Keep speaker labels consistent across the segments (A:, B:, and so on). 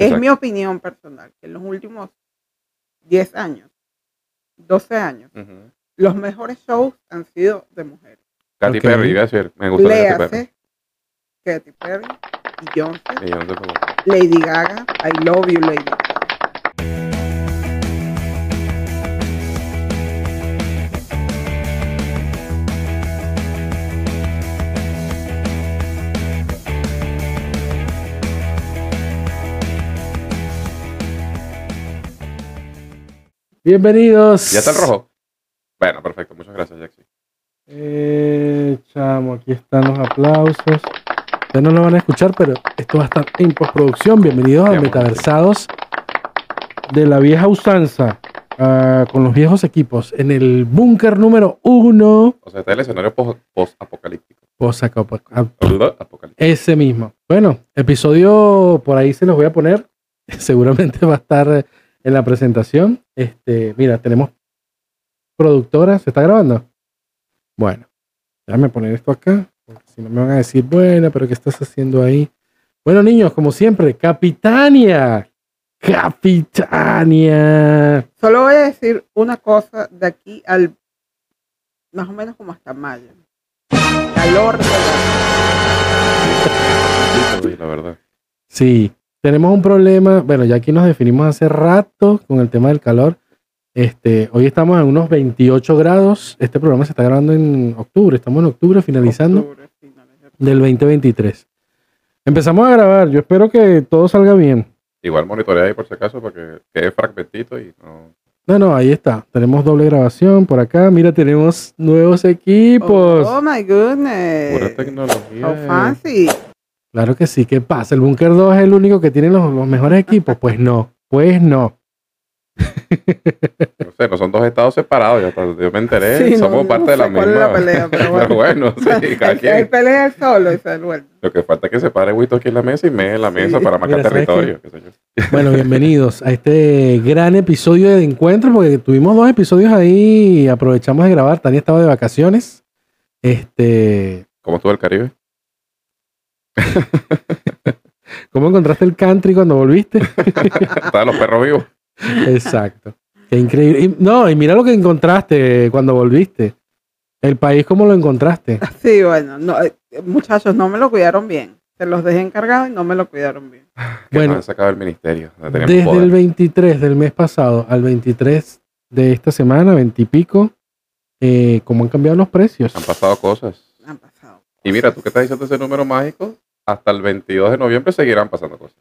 A: Es
B: Exacto.
A: mi opinión personal, que en los últimos 10 años, 12 años,
B: Ujú.
A: los mejores shows han sido de mujeres.
B: Katy
C: Ok.
B: Perry, iba a decir, me gusta
A: Le
B: Katy Perry.
A: Katy Perry, Beyoncé. Lady Gaga, I love you, Lady
C: Bienvenidos.
B: ¿Ya está el rojo? Bueno, perfecto. Muchas gracias, Jackson.
C: Eh, chamo, aquí están los aplausos. Ustedes no lo van a escuchar, pero esto va a estar en postproducción. Bienvenidos a Metaversados de la vieja usanza, ah, con los viejos equipos, en el búnker número uno.
B: O sea, está el escenario pos- post-apocalíptico.
C: Ese mismo. Bueno, episodio por ahí se los voy a poner. Seguramente va a estar en la presentación. Este, mira, tenemos productora. ¿Se está grabando? Bueno, déjame poner esto acá. porque Si no me van a decir, bueno, pero ¿qué estás haciendo ahí? Bueno, niños, como siempre, Capitania. Capitania.
A: Solo voy a decir una cosa de aquí al más o menos como hasta mayo. Calor de
B: Sí, la verdad.
C: Sí, tenemos un problema. Bueno, ya aquí nos definimos hace rato con el tema del calor. Este, hoy estamos a unos 28 grados. Este programa se está grabando en octubre. Estamos en octubre, finalizando
A: octubre,
C: del 2023. Empezamos a grabar. Yo espero que todo salga bien.
B: Igual monitorea ahí por si acaso para que quede fragmentito y no.
C: No, no, ahí está. Tenemos doble grabación por acá. Mira, tenemos nuevos equipos.
A: Oh, my goodness.
B: Pura tecnología.
A: How fancy.
C: Claro que sí. ¿Qué pasa? ¿El Bunker 2 es el único que tiene los, los mejores equipos? Pues no. Pues no.
B: No sé, no son dos estados separados. Ya está, yo me enteré.
A: Sí, no-
B: somos
A: no
B: parte de la misma.
A: es la pelea, pero bueno.
B: Pero bueno, sí, cada quien.
A: pelea solo y se duerme.
B: Lo que falta es que se pare Wito aquí en la mesa y me en la mesa
A: Sí.
B: para marcar
C: Mira, ¿sabes
B: territorio. yo.
C: Bueno, bienvenidos a este gran episodio de encuentro, porque tuvimos dos episodios ahí y aprovechamos de grabar. Tania estaba de vacaciones. Este,
B: ¿Cómo estuvo el Caribe?
C: ¿cómo encontraste el country cuando volviste?
B: Estaban los perros vivos.
C: Exacto. Qué increíble. Y- no, y mira lo que encontraste cuando volviste. El país, ¿cómo lo encontraste?
A: Sí, bueno, no, eh, muchachos, no me lo cuidaron bien. Se los dejé encargado y no me lo cuidaron bien.
B: Que
C: Bueno.
B: han sacado el ministerio.
C: Desde
B: poder.
C: el 23 del mes pasado al 23 de esta semana, 20 y pico, eh, ¿cómo han cambiado los precios?
B: Han pasado cosas.
A: Han pasado.
B: Y mira, tú que estás diciendo ese número mágico, hasta el 22 de noviembre seguirán pasando cosas.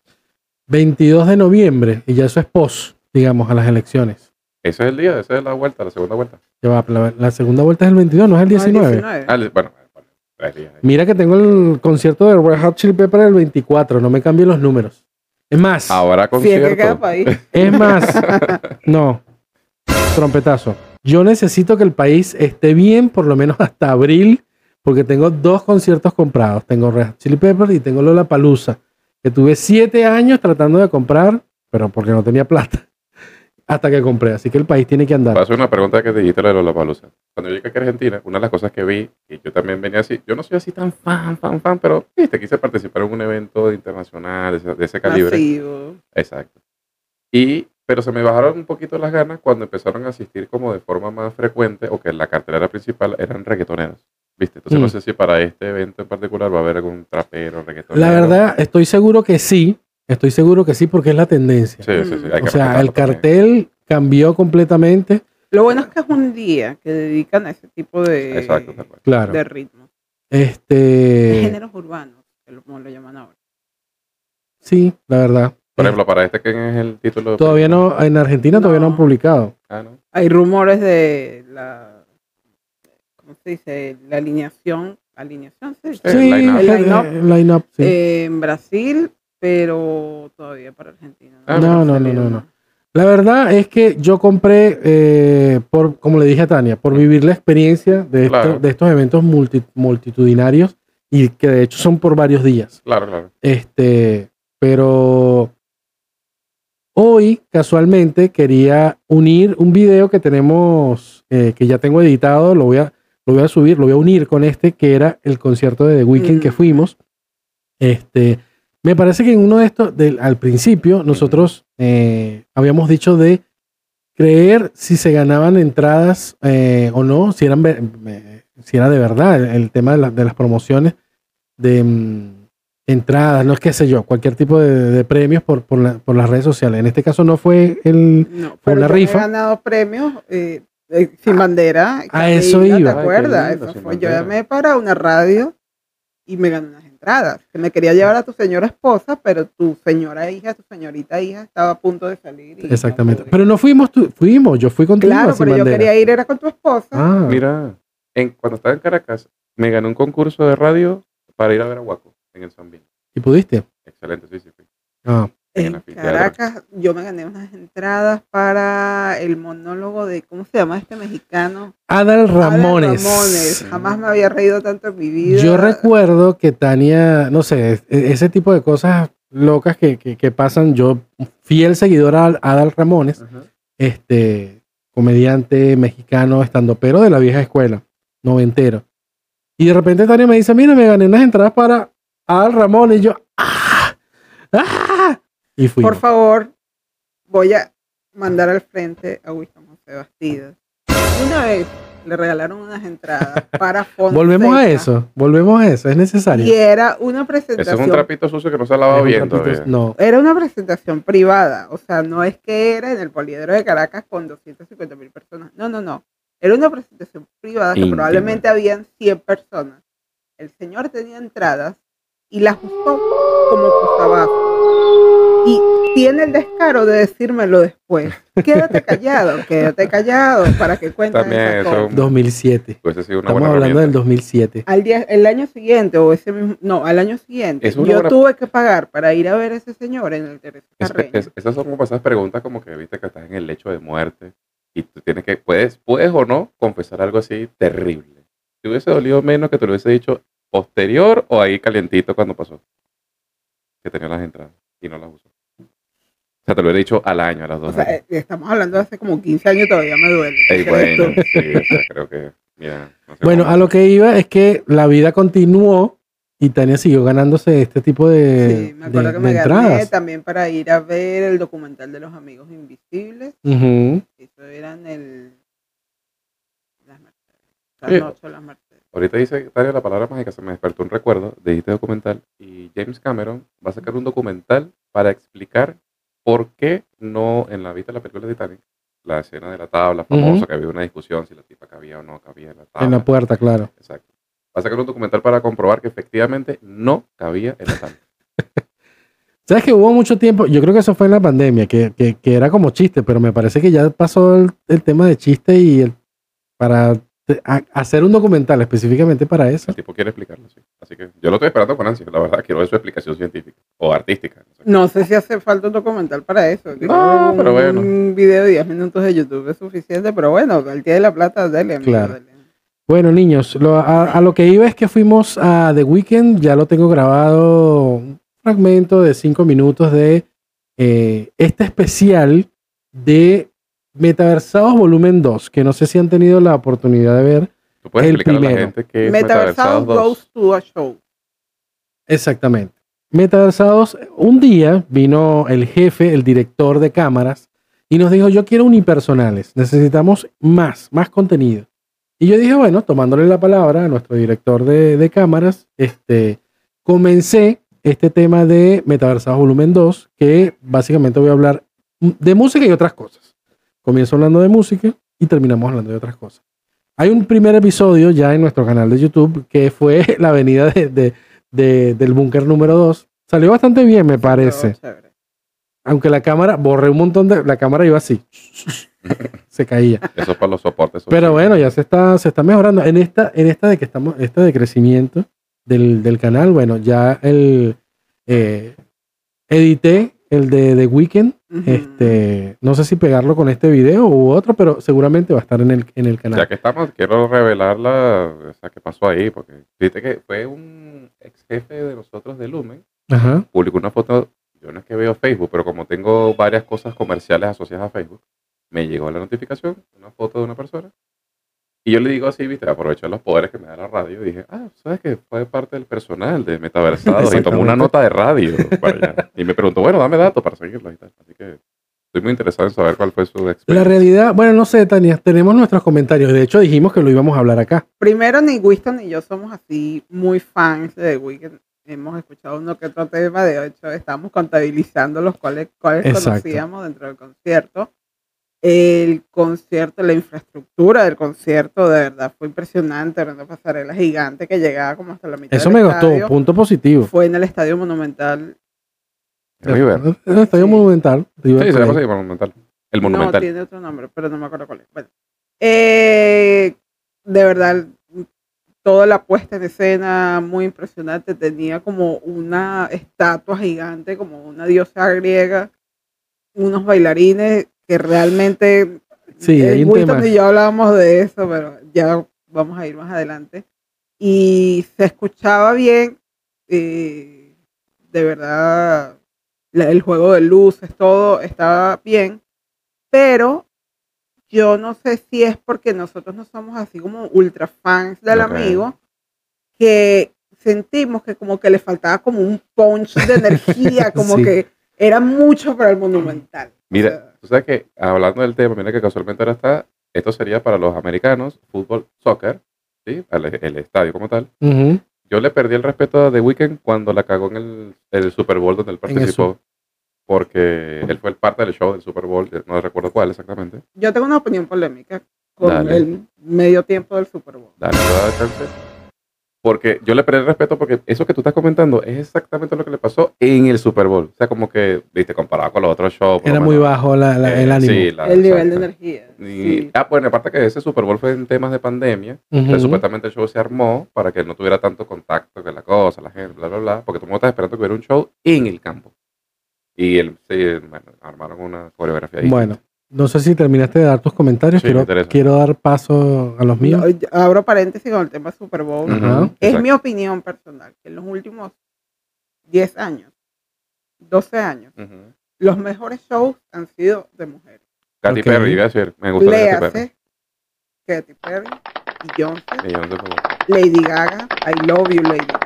C: 22 de noviembre, y ya eso es post, digamos, a las elecciones.
B: Ese es el día, esa es la vuelta, la segunda vuelta.
C: Ya va, la, la segunda vuelta es el 22, no es el
A: No, el
C: 19.
A: 19.
B: Ah, el- bueno, bueno, tres días. ahí.
C: Mira que tengo el concierto de Red Hot Chili Pepper el 24, no me cambien los números. Es más,
B: Ahora
A: Si es que queda
B: concierto.
A: país.
C: es más, no, trompetazo. Yo necesito que el país esté bien por lo menos hasta abril, porque tengo dos conciertos comprados. Tengo Red Chili Pepper y tengo Lola Palusa, que tuve siete años tratando de comprar, pero porque no tenía plata, hasta que compré. Así que el país tiene que andar.
B: Paso una pregunta que te dijiste lo de Lollapalooza. Cuando yo llegué aquí a Argentina, una de las cosas que vi, y yo también venía así, yo no soy así tan fan, fan, fan, pero viste, quise participar en un evento internacional de ese, de ese calibre.
A: Masivo.
B: Exacto. Y, pero se me bajaron un poquito las ganas cuando empezaron a asistir como de forma más frecuente, o que la cartelera principal eran reggaetoneros. ¿Viste? Entonces
C: Mm.
B: no sé si para este evento en particular va a haber algún trapero, reggaetonero.
C: La verdad, estoy seguro que sí. Estoy seguro que sí, porque es la tendencia.
B: Sí, sí, sí. hay
C: o
B: que
C: sea, el
B: también.
C: cartel cambió completamente.
A: Lo bueno es que es un día que dedican a ese tipo de,
B: Exacto.
C: Claro.
A: de ritmos.
C: Este.
A: Géneros urbanos, como lo llaman ahora.
C: Sí, la verdad.
B: Por ejemplo, para este, ¿quién es el título?
C: Todavía no, en Argentina todavía no han publicado.
B: Ah, no.
A: Hay rumores de la, ¿cómo se dice? La alineación, alineación, sí.
B: El
C: Sí,
B: line-up.
A: El line-up.
C: el line-up, sí.
A: Eh, en Brasil, pero todavía para Argentina.
B: Ah,
C: No, no, no, no, no. La verdad es que yo compré, eh, por, como le dije a Tania, por vivir la experiencia de, esto-
B: Claro.
C: de estos eventos multi- multitudinarios y que de hecho son por varios días.
B: Claro, claro.
C: Este, pero hoy casualmente quería unir un video que tenemos, eh, que ya tengo editado, lo voy a, lo voy a subir, lo voy a unir con este, que era el concierto de The Weeknd que
A: Mm.
C: fuimos. Este, Me parece que en uno de estos, del, al principio, nosotros eh, habíamos dicho de creer si se ganaban entradas eh, o no, si eran eh, si era de verdad el, el tema de, la- de las promociones de mm, entradas, no es qué sé yo, cualquier tipo de, de premios por, por, la- por las redes sociales. En este caso no fue el...
A: No,
C: Fue
A: pero
C: una
A: yo
C: rifa.
A: he ganado premios eh, sin bandera.
C: A eso iba.
A: ¿Te
B: Ay,
A: acuerdas?
B: lindo,
A: Eso fue, yo llamé para una radio y me gané unas entradas. Que me quería llevar a tu señora esposa, pero tu señora hija, tu señorita hija estaba a punto de salir. y
C: Exactamente. Pero no fuimos, tú- fuimos, yo fui contigo.
A: claro, pero yo
C: Bandera.
A: quería ir, era con tu esposa.
C: Ah,
B: Mira, en, cuando estaba en Caracas, me gané un concurso de radio para ir a ver a Guaco en el San.
C: ¿y pudiste?
B: Excelente, sí, sí. fui.
C: Ah,
B: en.
A: Caracas yo me gané unas entradas para el monólogo de, ¿cómo se llama este mexicano?
C: Adal Ramones.
A: Ramones. Jamás me había reído tanto en mi vida.
C: Yo recuerdo que Tania, no sé, e- ese tipo de cosas locas que, que- que pasan. Yo, fiel seguidor a Adal Ramones, este comediante mexicano, estandopero de la vieja escuela, noventero. Y de repente Tania me dice, mira, me gané unas entradas para Adal Ramones. Y yo, ¡ah! ¡ah! Y fui.
A: Por favor, voy a mandar al frente a Wilson José Bastidas. Una vez le regalaron unas entradas para Fonseca.
C: Volvemos a eso, volvemos a eso, es necesario.
A: Y era una
B: Ese
A: presentación.
B: es un trapito sucio que no se ha lavado bien
C: trapito-
B: todavía.
C: no,
A: Era una presentación privada. O sea, no es que era en el poliedro de Caracas con 250 mil personas. No, no, no. Era una presentación privada que
B: Íntima.
A: probablemente habían 100 personas. El señor tenía entradas y las usó como posavasos. Y tiene el descaro de decírmelo después. Quédate callado, quédate callado para que cuentes
B: También eso-
A: cosas.
C: 2007.
B: Hubiese sido una
C: Estamos
B: buena
C: hablando del
B: herramienta.
C: 2007.
A: Al día, el año siguiente, o ese mismo, no, al año siguiente, yo
B: buena-
A: tuve que pagar para ir a ver a ese señor en el Teresa
B: Es-
A: Carreño.
B: es- esas son como esas preguntas como que viste que estás en el lecho de muerte y tú tienes que, puedes, puedes o no confesar algo así terrible. ¿Te hubiese dolido menos que te lo hubiese dicho posterior o ahí calientito cuando pasó? Que tenía las entradas y no las usó. O sea, te lo hubiera dicho al año, a las dos
A: O sea,
B: años.
A: eh, estamos hablando de hace como 15 años, todavía me duele.
B: Ey,
A: ¿Qué crees
B: bueno,
A: tú?
B: sí, o sea, creo que, mira, no sé
C: Bueno,
B: cómo-
C: a lo que iba es que la vida continuó y Tania siguió ganándose este tipo de,
A: Sí, me acuerdo
C: de-
A: que
C: de
A: me gané
C: entradas.
A: también para ir a ver el documental de los amigos invisibles.
C: Ujú.
A: Eso era en el. Las Mercedes.
B: Sí.
A: Las noches de las Mercedes.
B: Ahorita dice Tania la palabra mágica, se me despertó un recuerdo, dijiste documental, y James Cameron va a sacar un documental para explicar por qué no en la vista de la película de Titanic, la escena de la tabla famosa, que había una discusión si la tipa cabía o no cabía en la tabla.
C: En la puerta, claro.
B: Exacto. Va a sacar un documental para comprobar que efectivamente no cabía en la tabla.
C: Sabes que hubo mucho tiempo, yo creo que eso fue en la pandemia, que, que- que era como chiste, pero me parece que ya pasó el, el tema de chiste y el, para hacer un documental específicamente para eso.
B: El tipo quiere explicarlo, sí. Así que yo lo estoy esperando con ansia, la verdad, quiero ver su explicación científica o artística. no sé.
A: No sé si hace falta un documental para eso.
B: No,
A: que
B: pero bueno.
A: Un video de 10 minutos de YouTube es suficiente, pero bueno, el día de la plata, dale, amigo,
C: Claro.
A: dale.
C: Bueno, niños, lo- a, a lo que iba es que fuimos a The Weeknd, ya lo tengo grabado, un fragmento de cinco minutos de eh, este especial de Metaversados Volumen 2, que no sé si han tenido la oportunidad de ver.
B: Tú puedes
C: El
B: explicar a la
C: primero.
B: gente que es
A: Metaversados
B: Metaversados 2.
A: goes to a show.
C: Exactamente. Metaversados, un día vino el jefe, el director de cámaras, y nos dijo, yo quiero unipersonales, necesitamos más, más contenido. Y yo dije, bueno, tomándole la palabra a nuestro director de, de cámaras, este, comencé este tema de Metaversados Volumen 2, que básicamente voy a hablar de música y otras cosas. Comienzo hablando de música y terminamos hablando de otras cosas. Hay un primer episodio ya en nuestro canal de YouTube que fue la venida de, de- de- del búnker número 2. Salió bastante bien, me parece. Aunque la cámara, borré un montón de. La cámara iba así. Se caía.
B: Eso es para los soportes.
C: Pero bueno, ya se está, se está mejorando. En esta, en esta de que estamos, esta de crecimiento del, del canal, bueno, ya el eh, edité el de The Weeknd. Este, no sé si pegarlo con este video u otro, pero seguramente va a estar en el, en el canal.
B: Ya que estamos, quiero revelar la, o sea, qué pasó ahí, porque viste que fue un ex jefe de nosotros de Lumen,
C: Ajá.
B: publicó una foto, yo no es que veo Facebook, pero como tengo varias cosas comerciales asociadas a Facebook, me llegó la notificación, una foto de una persona, Y yo le digo así, viste, aproveché los poderes que me da la radio y dije, ah, ¿sabes que Fue parte del personal de Metaversados y tomó una nota de radio para allá. Y me preguntó, bueno, dame datos para seguirlo y tal. Así que estoy muy interesado en saber cuál fue su
C: La
B: experiencia.
C: realidad, bueno, no sé, Tania, tenemos nuestros comentarios. De hecho, dijimos que lo íbamos a hablar acá.
A: Primero, ni Winston ni yo somos así muy fans de The Weeknd. Hemos escuchado uno que otro tema, de hecho, estamos contabilizando los cuales, cuales
C: Exacto.
A: conocíamos dentro del concierto. El concierto, la infraestructura del concierto, de verdad, fue impresionante. Era una pasarela gigante que llegaba como hasta la mitad
C: Eso
A: del
C: me gustó,
A: estadio.
C: punto positivo.
A: Fue en el Estadio Monumental.
B: River.
C: El estadio
A: Sí.
C: monumental. River
B: Sí, se llama así, monumental. El
A: No,
B: monumental.
A: tiene otro nombre, pero no me acuerdo cuál es. Bueno, eh, de verdad, toda la puesta en escena muy impresionante. Tenía como una estatua gigante, como una diosa griega, unos bailarines que realmente.
C: Sí,
A: eh,
C: hay un tema.
A: y yo hablábamos de eso, pero ya vamos a ir más adelante. Y se escuchaba bien, eh, de verdad, la- el juego de luces, todo estaba bien, pero yo no sé si es porque nosotros no somos así como ultra fans del amigo, que sentimos que como que le faltaba como un punch de energía, como
C: Sí.
A: que era mucho para el monumental. O
B: Mira,
A: sea,
B: tú sabes que hablando del tema, mira que casualmente ahora está, esto sería para los americanos, fútbol, soccer, ¿sí? El, el estadio como tal. Yo le perdí el respeto a The Weeknd cuando la cagó en el, el Super Bowl donde él participó. Porque él fue el parte del show del Super Bowl, no recuerdo cuál exactamente.
A: yo tengo una opinión polémica con
B: Dale.
A: el medio tiempo del Super Bowl.
B: Dale, te Porque yo le perdí el respeto porque eso que tú estás comentando es exactamente lo que le pasó en el Super Bowl. O sea, como que, viste, comparado con los otros shows.
C: Era muy
B: menos,
C: bajo la- la-
B: eh,
C: el ánimo.
B: sí, la-
A: el nivel de energía.
B: Y,
A: sí.
B: Ah, bueno, aparte que ese Super Bowl fue en temas de pandemia. Entonces, supuestamente el show se armó para que no tuviera tanto contacto con la cosa, la gente, bla, bla, bla. Porque todo el mundo estaba esperando que hubiera un show en el campo. Y el, sí, bueno, armaron una coreografía ahí.
C: Bueno, no sé si terminaste de dar tus comentarios.
B: Sí, me
C: quiero, dar paso a los míos.
A: No, abro paréntesis con el tema Super Bowl. Es
B: exacto.
A: mi opinión personal que en los últimos 10 años, 12 años, los mejores shows han sido de mujeres.
B: Katy. Perry, iba a decir, me gusta Katy Perry.
A: Katy Perry, Beyoncé, Lady Gaga, I Love You Lady Gaga.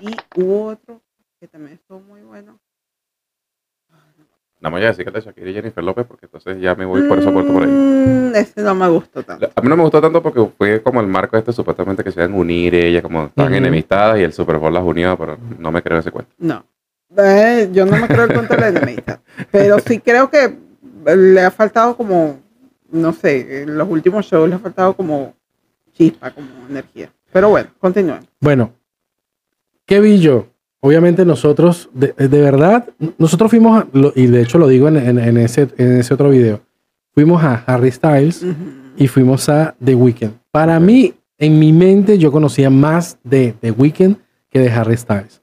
A: Y hubo otro que también estuvo muy bueno.
B: No me voy a decir que de Shakira y Jennifer López porque entonces ya me voy por esa puerta por ahí.
A: Mm, ese no me gustó tanto.
B: A mí no me gustó tanto porque fue como el marco este supuestamente que se iban a unir ellas, como
C: Ujú.
B: enemistadas y el Super Bowl las unió, pero no me creo ese cuento.
A: No. Eh, yo no me creo el cuento de la enemistad. Pero sí creo que le ha faltado como, no sé, en los últimos shows le ha faltado como chispa, como energía. Pero bueno, continúen.
C: Bueno, ¿qué vi yo? Obviamente nosotros, de, de verdad, nosotros fuimos, a- lo- y de hecho lo digo en, en- en ese, en ese otro video, fuimos a Harry Styles y fuimos a The Weeknd. Para mí, en mi mente, yo conocía más de The Weeknd que de Harry Styles.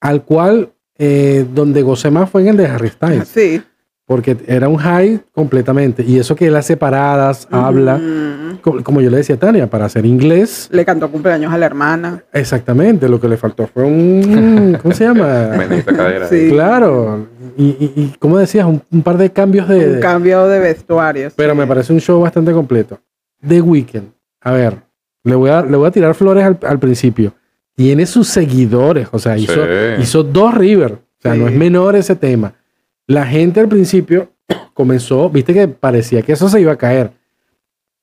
C: Al cual, eh, donde gocé más fue en el de Harry Styles,
A: Sí.
C: Porque era un high completamente. Y eso que él hace paradas, habla, como, yo le decía a Tania, para hacer inglés,
A: Le cantó cumpleaños a la hermana.
C: exactamente, lo que le faltó fue un, ¿cómo se llama?
B: Menita cadera.
A: Sí.
C: Claro, y, y, y como decías, un, un par de cambios de...
A: Un cambio de vestuario.
C: Pero
A: sí.
C: me parece un show bastante completo. The Weeknd, a ver, le voy a, le voy a tirar flores al, al principio. Tiene sus seguidores, o sea, hizo,
B: Sí.
C: hizo dos River, o sea, no es menor ese tema. La gente al principio comenzó, viste que parecía que eso se iba a caer.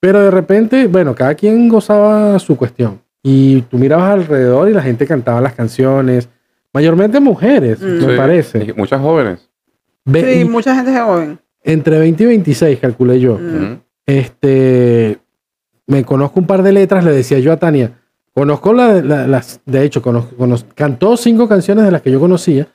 C: Pero de repente, bueno, cada quien gozaba su cuestión. Y tú mirabas alrededor y la gente cantaba las canciones, mayormente mujeres,
A: Mm.
C: me
B: Sí.
C: parece.
B: Y muchas jóvenes.
C: Ve-
A: Sí,
C: y
A: mucha gente joven.
C: entre 20 y 26, calculé yo.
A: Mm.
C: Este, me conozco un par de letras, le decía yo a Tania. Conozco la- la- las, de hecho, conozco, conoz- cantó cinco canciones de las que yo conocía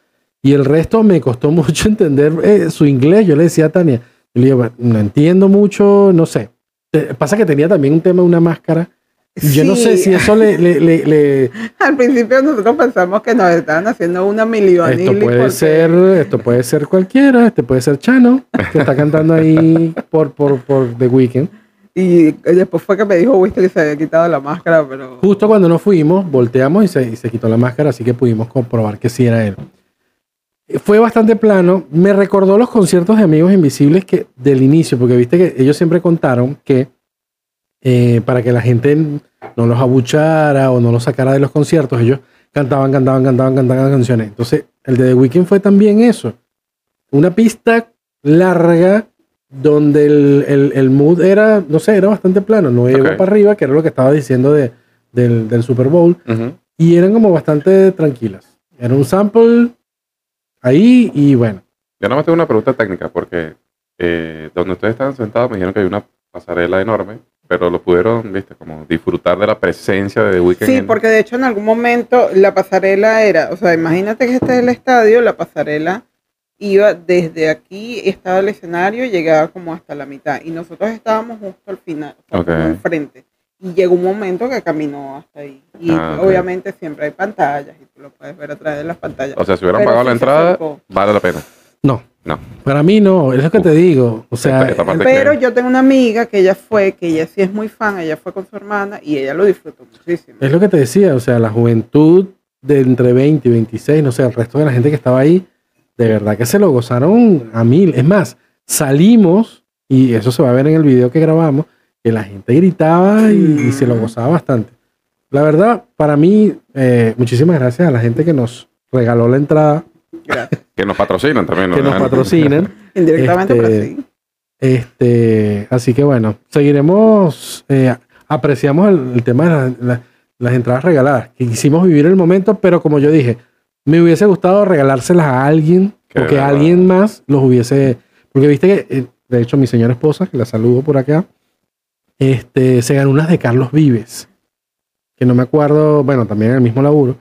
C: y el resto me costó mucho entender eh, su inglés. Yo le decía a Tania, le digo, "Bueno, no entiendo mucho, no sé. Eh, Pasa que tenía también un tema, una máscara. Yo no sé
A: Sí.
C: si eso le, le- le- le-
A: Al principio nosotros pensamos que nos estaban haciendo una milionil.
C: esto puede
A: porque-
C: ser, esto puede ser cualquiera, este puede ser Chano, que está cantando ahí por, por, por The Weeknd.
A: Y después fue que me dijo Winston que se había quitado la máscara, pero...
C: Justo cuando nos fuimos, volteamos y se, y se quitó la máscara, así que pudimos comprobar que sí era él. Fue bastante plano. Me recordó los conciertos de Amigos Invisibles que del inicio, porque viste que ellos siempre contaron que eh, para que la gente no los abuchara o no los sacara de los conciertos, ellos cantaban, cantaban, cantaban, cantaban canciones. Entonces, el de The Weeknd fue también eso. Una pista larga donde el, el- el mood era, no sé, era bastante plano, no llegó
B: Ok.
C: para arriba, que era lo que estaba diciendo de, del, del Super Bowl,
B: Ujú.
C: y eran como bastante tranquilas. Era un sample ahí y bueno.
B: Yo nada más tengo una pregunta técnica, porque eh, donde ustedes estaban sentados me dijeron que hay una pasarela enorme, pero lo pudieron, viste, como disfrutar de la presencia de The Weeknd.
A: Sí,
B: en-
A: porque de hecho en algún momento la pasarela era, o sea, imagínate que este es el estadio, la pasarela iba desde aquí, estaba el escenario, llegaba como hasta la mitad y nosotros estábamos justo al final, o sea,
B: Ok.
A: como enfrente. Y llegó un momento que caminó hasta ahí. Y
B: Ah,
A: obviamente siempre hay pantallas y tú lo puedes ver a través de las pantallas.
B: O sea, si hubieran
A: Pero
B: pagado la entrada, vale la pena.
C: No.
B: No.
C: Para mí no, es lo que te digo. O sea,
B: Esta- esta parte-
A: Pero yo tengo una amiga que ella fue, que ella sí es muy fan, ella fue con su hermana y ella lo disfrutó muchísimo.
C: Es lo que te decía, o sea, la juventud de entre 20 y 26, no sé, el resto de la gente que estaba ahí, de verdad que se lo gozaron a mil. Es más, salimos, y eso se va a ver en el video que grabamos, que la gente gritaba y, y se lo gozaba bastante. La verdad, para mí, eh, muchísimas gracias a la gente que nos regaló la entrada,
A: Gracias.
B: Que nos patrocinan también. ¿no?
C: que nos patrocinan.
A: Indirectamente,
C: Este,
A: pero sí.
C: Este, así que bueno, seguiremos, eh, apreciamos el, el tema de la- la- las entradas regaladas, que quisimos vivir el momento, pero como yo dije, me hubiese gustado regalárselas a alguien
B: Qué
C: o que
B: verdad.
C: alguien más los hubiese, porque viste que, eh, de hecho, mi señora esposa, que la saludo por acá, este, se ganó unas de Carlos Vives, que no me acuerdo, bueno, también en el mismo laburo,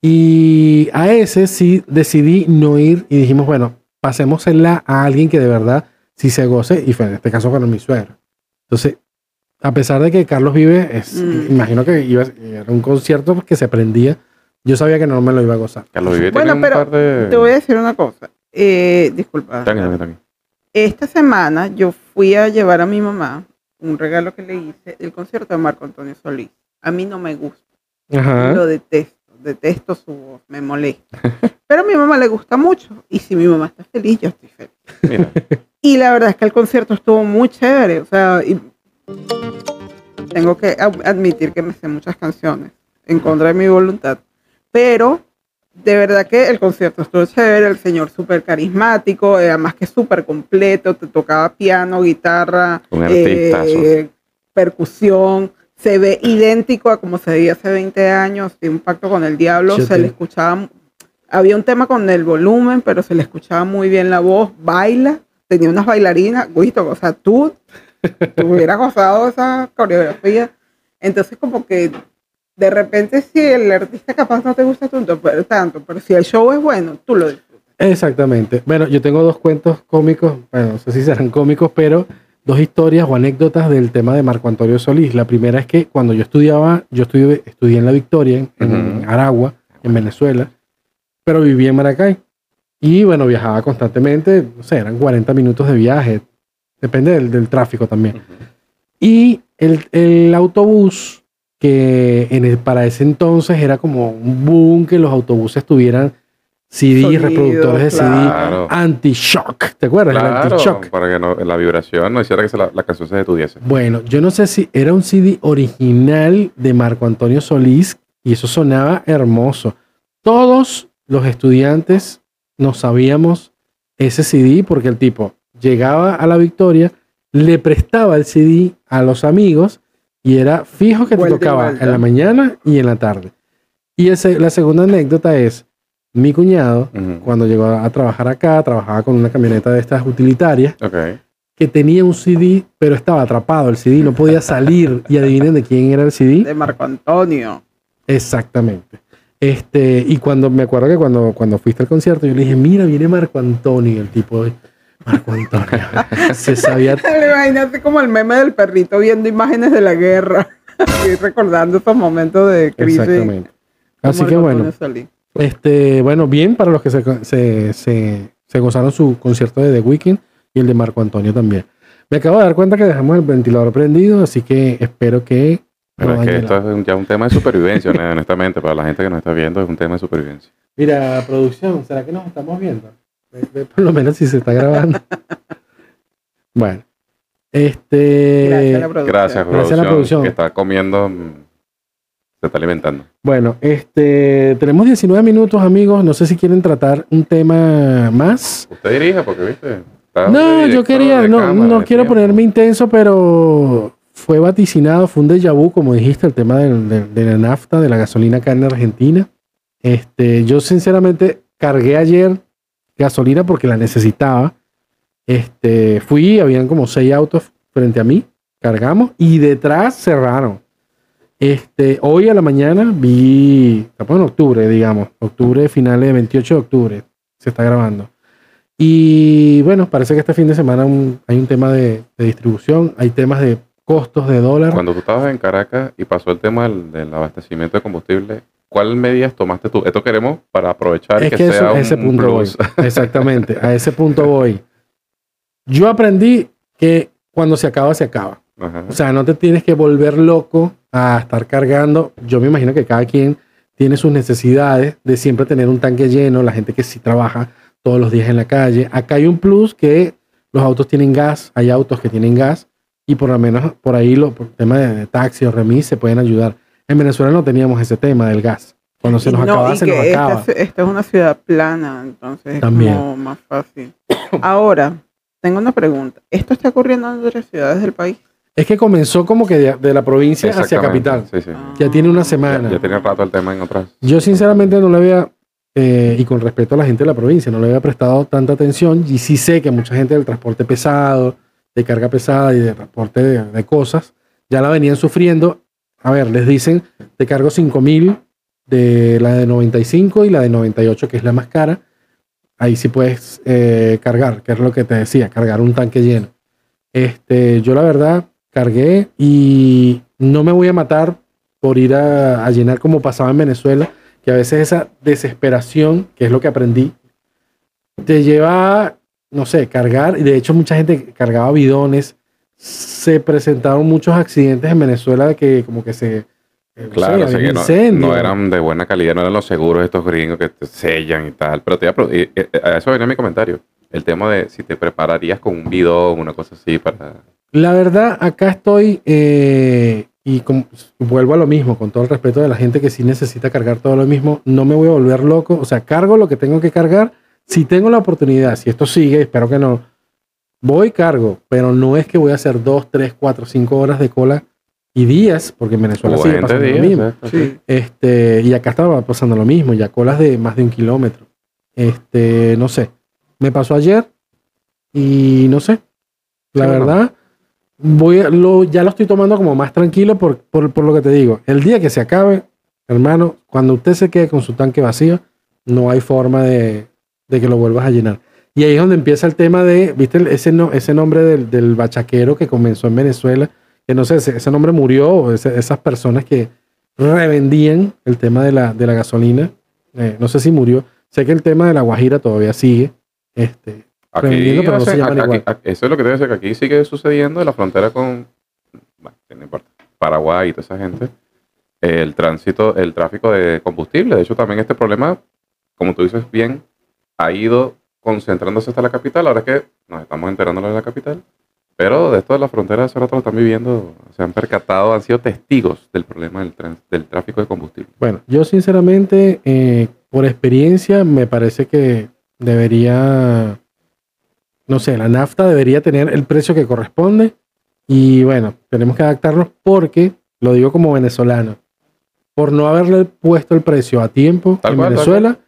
C: y a ese sí decidí no ir y dijimos, bueno, pasémosela a alguien que de verdad sí se goce, y fue en este caso fueron mi suegro. Entonces, a pesar de que Carlos Vive, es,
A: Mm.
C: imagino que iba, era un concierto que se prendía, yo sabía que no me lo iba a gozar.
B: Carlos Vive
A: Bueno,
B: tiene un
A: pero
B: par de...
A: Te voy a decir una cosa. Eh, disculpa. Esta semana yo fui a llevar a mi mamá un regalo que le hice del concierto de Marco Antonio Solís. A mí no me gusta,
C: Ajá.
A: lo detesto, detesto su voz, me molesta. Pero a mi mamá le gusta mucho y si mi mamá está feliz, yo estoy feliz.
B: Mira,
A: Y la verdad es que el concierto estuvo muy chévere, o sea, y tengo que ad- admitir que me sé muchas canciones en contra de mi voluntad, pero de verdad que el concierto estuvo chévere, el señor súper carismático, eh, además que súper completo, te tocaba piano, guitarra, eh, percusión, se ve idéntico a como se veía hace 20 años, de un pacto con el diablo,
C: Yo
A: se
C: te-
A: le escuchaba, había un tema con el volumen, pero se le escuchaba muy bien la voz, baila, tenía unas bailarinas, Guito, o sea, tú, tú hubieras gozado esa coreografía, entonces como que de repente si el artista capaz no te gusta tanto, pero, tanto, pero si el show es bueno, tú lo disfrutas.
C: Exactamente. Bueno, yo tengo dos cuentos cómicos, bueno, no sé si serán cómicos, pero dos historias o anécdotas del tema de Marco Antonio Solís. La primera es que cuando yo estudiaba, yo estudié, estudié en La Victoria, en, en
B: Ujú.
C: Aragua, en Venezuela, pero vivía en Maracay. Y bueno, viajaba constantemente, no sé, eran 40 minutos de viaje, depende del, del tráfico también. Y el, el autobús, que en el- para ese entonces era como un boom que los autobuses tuvieran CD,
A: Sonido,
C: reproductores de CD,
B: Claro.
C: anti-shock, ¿te acuerdas? El
B: Claro,
C: anti-shock.
B: para que no, la vibración no hiciera que se la, la canción se detuviese.
C: Bueno, yo no sé si era un CD original de Marco Antonio Solís y eso sonaba hermoso. Todos los estudiantes nos sabíamos ese CD porque el tipo llegaba a la victoria, le prestaba el CD a los amigos y era fijo que te
A: Vuelta
C: tocaba en la mañana y en la tarde. Y ese, la segunda anécdota es mi cuñado, cuando llegó a trabajar acá, trabajaba con una camioneta de estas utilitarias que tenía un CD, pero estaba atrapado el CD, no podía salir. y adivinen de quién era el CD.
A: De Marco Antonio.
C: Exactamente. Este, y cuando me acuerdo que cuando, cuando fuiste al concierto, yo le dije, mira, viene Marco Antonio, el tipo de Marco Antonio. se sabía.
A: Le imaginaste como el meme del perrito viendo imágenes de la guerra y recordando esos momentos de crisis.
C: Exactamente. Así que bueno, este, bueno, bien para los que se, se, se, se gozaron su concierto de The Weeknd y el de Marco Antonio también. Me acabo de dar cuenta que dejamos el ventilador prendido, así que espero que
B: Pero
C: no
B: es que esto es un- ya un tema de supervivencia, honestamente. Para la gente que nos está viendo, es un tema de supervivencia.
C: Mira, producción, ¿será que nos estamos viendo? Ve- ve por lo menos si se está grabando. bueno, Este,
A: Gracias a la producción.
B: Gracias,
C: Gracias a la
B: producción. Que está comiendo, mm, se está alimentando.
C: Bueno, este, tenemos 19 minutos, amigos. No sé si quieren tratar un tema más.
B: Usted dirija, porque viste. Está
C: No, yo quería, no,
B: cámara,
C: no quiero
B: tiempo.
C: ponerme intenso, pero fue vaticinado, fue un déjà vu, como dijiste, el tema del- del- de la nafta, de la gasolina acá en Argentina. Este, yo sinceramente cargué ayer gasolina porque la necesitaba. Este, fui, habían como seis autos frente a mí, cargamos y detrás cerraron. Este, hoy a la mañana vi, en octubre, digamos, octubre, finales, 28 de octubre, se está grabando. Y bueno, parece que este fin de semana hay un tema de, de distribución, hay temas de costos de dólar.
B: Cuando tú estabas en Caracas y pasó el tema del abastecimiento de combustible, ¿cuál medidas tomaste tú? Esto queremos para aprovechar
C: Es
B: que,
C: que eso-
B: sea
C: a
B: un
C: ese punto voy. Exactamente, a ese punto voy. Yo aprendí que cuando se acaba, se acaba.
B: Ajá.
C: O sea, no te tienes que volver loco a estar cargando. Yo me imagino que cada quien tiene sus necesidades de siempre tener un tanque lleno, la gente que sí trabaja todos los días en la calle. Acá hay un plus que los autos tienen gas, hay autos que tienen gas y por lo menos por ahí, lo, por tema de, de taxi o remis, se pueden ayudar. En Venezuela no teníamos ese tema del gas. Cuando se nos
A: no,
C: acaba,
A: y
C: se
A: que
C: nos
A: esta,
C: acaba.
A: es- esta es una ciudad plana, entonces
C: También.
A: es como más fácil. Ahora, tengo una pregunta. ¿Esto está ocurriendo en otras ciudades del país?
C: Es que comenzó como que de, de la provincia hacia capital.
B: Sí, sí.
A: Ah.
C: Ya tiene una
B: Ya,
C: semana.
B: ya tenía rato el tema en otras.
C: Yo sinceramente no le había, eh, y con respeto a la gente de la provincia, no le había prestado tanta atención y sí sé que mucha gente del transporte pesado, de carga pesada y de transporte de, de cosas, ya la venían sufriendo. A ver, les dicen, te cargo 5000 de la de 95 y la de 98, que es la más cara. Ahí sí puedes eh, cargar, que es lo que te decía, cargar un tanque lleno. Este, yo la verdad cargué y no me voy a matar por ir a, a llenar como pasaba en Venezuela, que a veces esa desesperación, que es lo que aprendí, te lleva no sé, cargar, y de hecho mucha gente cargaba bidones, se presentaron muchos accidentes en Venezuela que como que se... eh, no
B: Claro,
C: sé,
B: o sea
C: había
B: que no, no eran de buena calidad, no eran los seguros estos gringos que te sellan y tal. Pero te iba a, y- y- a eso venía mi comentario. El tema de si te prepararías con un bidón, una cosa así para...
C: La verdad, acá estoy eh, y com- vuelvo a lo mismo, con todo el respeto de la gente que sí necesita cargar todo lo mismo, no me voy a volver loco, o sea, cargo lo que tengo que cargar, si tengo la oportunidad, si esto sigue, espero que no, voy cargo, pero no es que voy a hacer dos, tres, cuatro, cinco horas de cola y días, porque en Venezuela sigue pasando lo
B: días,
C: mismo.
B: exacto,
A: Sí.
C: Este, y acá estaba pasando lo mismo, ya colas de más de un kilómetro. Este, no sé. Me pasó ayer y no sé. La
B: Sí,
C: verdad, voy a- lo, ya lo estoy tomando como más tranquilo por, por, por lo que te digo. El día que se acabe, hermano, cuando usted se quede con su tanque vacío, no hay forma de, de que lo vuelvas a llenar. Y ahí es donde empieza el tema de, ¿viste ese, no, ese nombre del, del bachaquero que comenzó en Venezuela? Que no sé, ese, ese nombre murió, ese- esas personas que revendían el tema de la, de la gasolina. Eh, no sé si murió. Sé que el tema de la Guajira todavía sigue. Este,
B: Aquí,
C: pero no se
B: aquí-
C: igual.
B: aquí- eso es lo que te decir, que aquí sigue sucediendo en la frontera con bueno, no importa, Paraguay y toda esa gente. El tránsito, el tráfico de combustible. De hecho, también este problema, como tú dices bien, ha ido concentrándose hasta la capital. Ahora es que nos estamos enterándolo de la capital. Pero de esto de la frontera hace rato lo están viviendo, se han percatado, han sido testigos del problema del, tráfico de combustible.
C: bueno, yo sinceramente, eh, por experiencia, me parece que debería, no sé, la nafta debería tener el precio que corresponde. Y bueno, tenemos que adaptarnos porque, lo digo como venezolano, por no haberle puesto el precio a tiempo
B: Tal
C: en
B: cual,
C: Venezuela,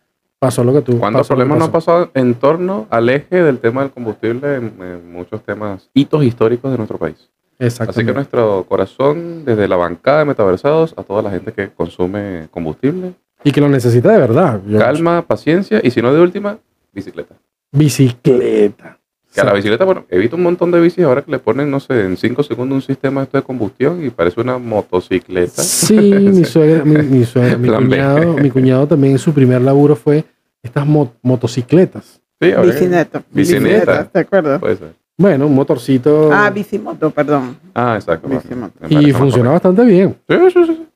C: pasó lo que tú.
B: ¿Cuántos problemas no han pasado en torno al eje del tema del combustible en, en muchos temas, hitos históricos de nuestro país? Así que
C: Exactamente.
B: nuestro corazón, desde la bancada de Metaversados, a toda la gente que consume combustible,
C: Y que lo necesita de verdad. Yo-
B: calma, paciencia y si no de última, bicicleta.
C: Bicicleta.
B: Que a la bicicleta, bueno, he visto un montón de bicis ahora que le ponen, no sé, en 5 segundos un sistema esto de combustión y parece una motocicleta.
C: Sí, mi suegra, mi, mi suegra- mi cuñado, mi cuñado también su primer laburo fue estas mo- motocicletas.
B: Sí, a ver,
A: Bicineto.
B: Bicineta.
A: ¿te acuerdas?
B: Puede ser.
C: Bueno, un motorcito
A: Ah, bicimoto, perdón.
B: Ah, exacto.
A: Bicimoto.
C: y funciona bastante bien.
B: Sí, sí, sí, sí.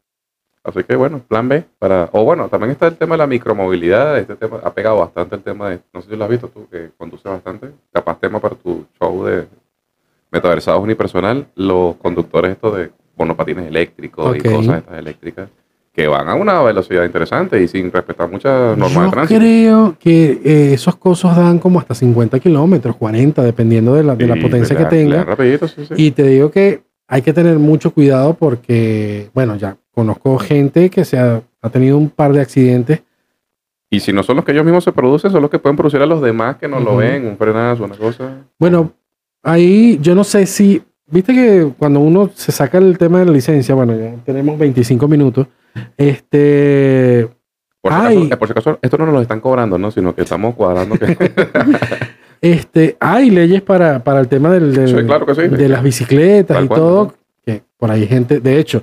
B: Así que bueno, plan B para. O bueno, también está el tema de la micromovilidad. Este tema ha pegado bastante el tema de. No sé si lo has visto tú, que conduce bastante. Capaz tema para tu show de metaversados unipersonal, los conductores estos de monopatines eléctricos y cosas estas eléctricas que van a una velocidad interesante y sin respetar muchas normas de
C: Yo
B: tránsito.
C: creo que eh, esos cosos dan como hasta 50 kilómetros, 40, dependiendo de la, de la potencia que tenga.
B: da rapidito, sí, sí.
C: Y te digo que hay que tener mucho cuidado porque, bueno, ya conozco gente que se ha, ha tenido un par de accidentes.
B: Y si no son los que ellos mismos se producen, son los que pueden producir a los demás que no lo ven, un frenazo, una cosa.
C: Bueno, ahí yo no sé si, viste que cuando uno se saca el tema de la licencia, bueno, ya tenemos 25 minutos, este,
B: Por si,
C: Ay.
B: acaso, eh, por si acaso, esto no nos lo están cobrando, ¿no? Sino que estamos cuadrando que...
C: este, hay leyes para, para el tema del, del-
B: Sí, claro que sí.
C: de las bicicletas
B: Tal
C: y
B: cual,
C: todo,
B: ¿no?
C: que por ahí gente, de hecho,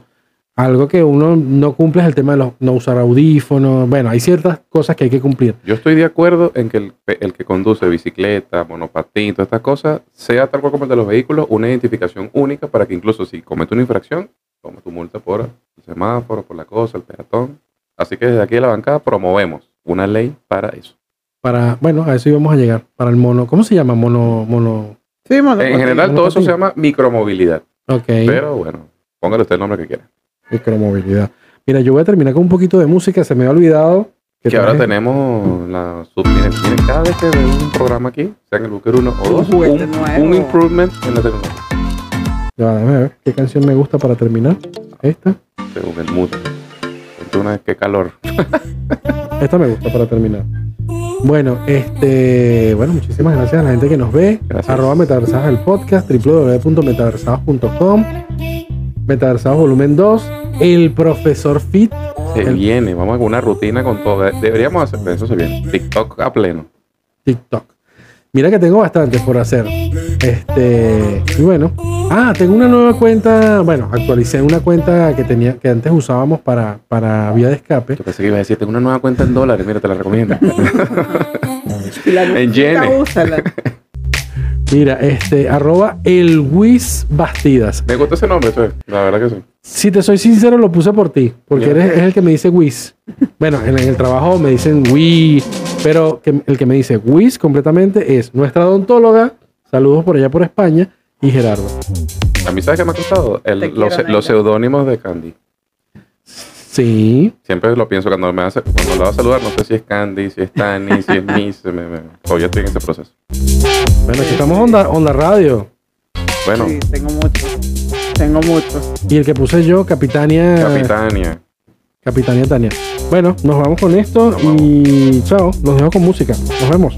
C: algo que uno no cumple es el tema de los, no usar audífonos, bueno, hay ciertas cosas que hay que cumplir.
B: Yo estoy de acuerdo en que el, el que conduce bicicleta, monopatín, todas estas cosas, sea tal cual como el de los vehículos, una identificación única para que incluso si comete una infracción, tome tu multa por el semáforo, por la cosa, el peatón. Así que desde aquí de la bancada promovemos una ley para eso.
C: Para, bueno, a eso íbamos a llegar, para el mono, ¿cómo se llama? Mono, mono,
A: Sí,
B: En
A: monopatín.
B: general todo eso se llama micromovilidad,
C: ok.
B: pero bueno, póngale usted el nombre que quiera.
C: Micromovilidad. Mira, yo voy a terminar con un poquito de música. Se me ha olvidado.
B: Que ahora
C: traje-
B: tenemos la. Miren, miren, cada vez que veo un programa aquí, sea en el Booker 1 o
A: Un
B: 2,
A: juguete
B: un, un improvement en la tecnología,
C: Ya, déjame ver qué canción me gusta para terminar. Esta.
B: según el mood. Entonces, una vez, qué calor.
C: Esta me gusta para terminar. Bueno, este, bueno, muchísimas gracias a la gente que nos ve.
B: Gracias.
C: Arroba Metaversados el podcast, www.metaversados.com, Metaversados volumen 2, el profesor Fit,
B: Se
C: El-
B: viene, vamos a una rutina con todo. Deberíamos hacer, eso se viene. TikTok a pleno.
C: TikTok. Mira que tengo bastantes por hacer. Este, y bueno. Ah, tengo una nueva cuenta. Bueno, actualicé una cuenta que tenía, que antes usábamos para, para vía de escape.
B: Yo pensé que iba a decir, tengo una nueva cuenta en dólares, mira, te la recomiendo. En yenes.
C: Mira, este, arroba el Wiz Bastidas.
B: Me gusta ese nombre. La verdad que sí.
C: Si te soy sincero, lo puse por ti, porque eres es el que me dice Wiz. Bueno, en, en el trabajo me dicen Wiz, pero que- el que me dice Wiz completamente es nuestra odontóloga. Saludos por allá por España y Gerardo.
B: A mí, ¿sabes qué me ha costado? El- los, los seudónimos de Candy.
C: Sí,
B: Siempre lo pienso cuando me hace, cuando lo va a saludar, no sé si es Candy, si es Tani, si es Miss. Me, me, todavía estoy en ese proceso.
C: bueno, aquí estamos onda, onda radio.
B: Bueno,
A: Sí, tengo muchos. Tengo muchos.
C: Y el que puse yo, Capitania.
B: Capitania.
C: Capitania Tania. Bueno, nos vamos con esto
B: Nos vamos.
C: y chao. Los dejo con música. Nos vemos.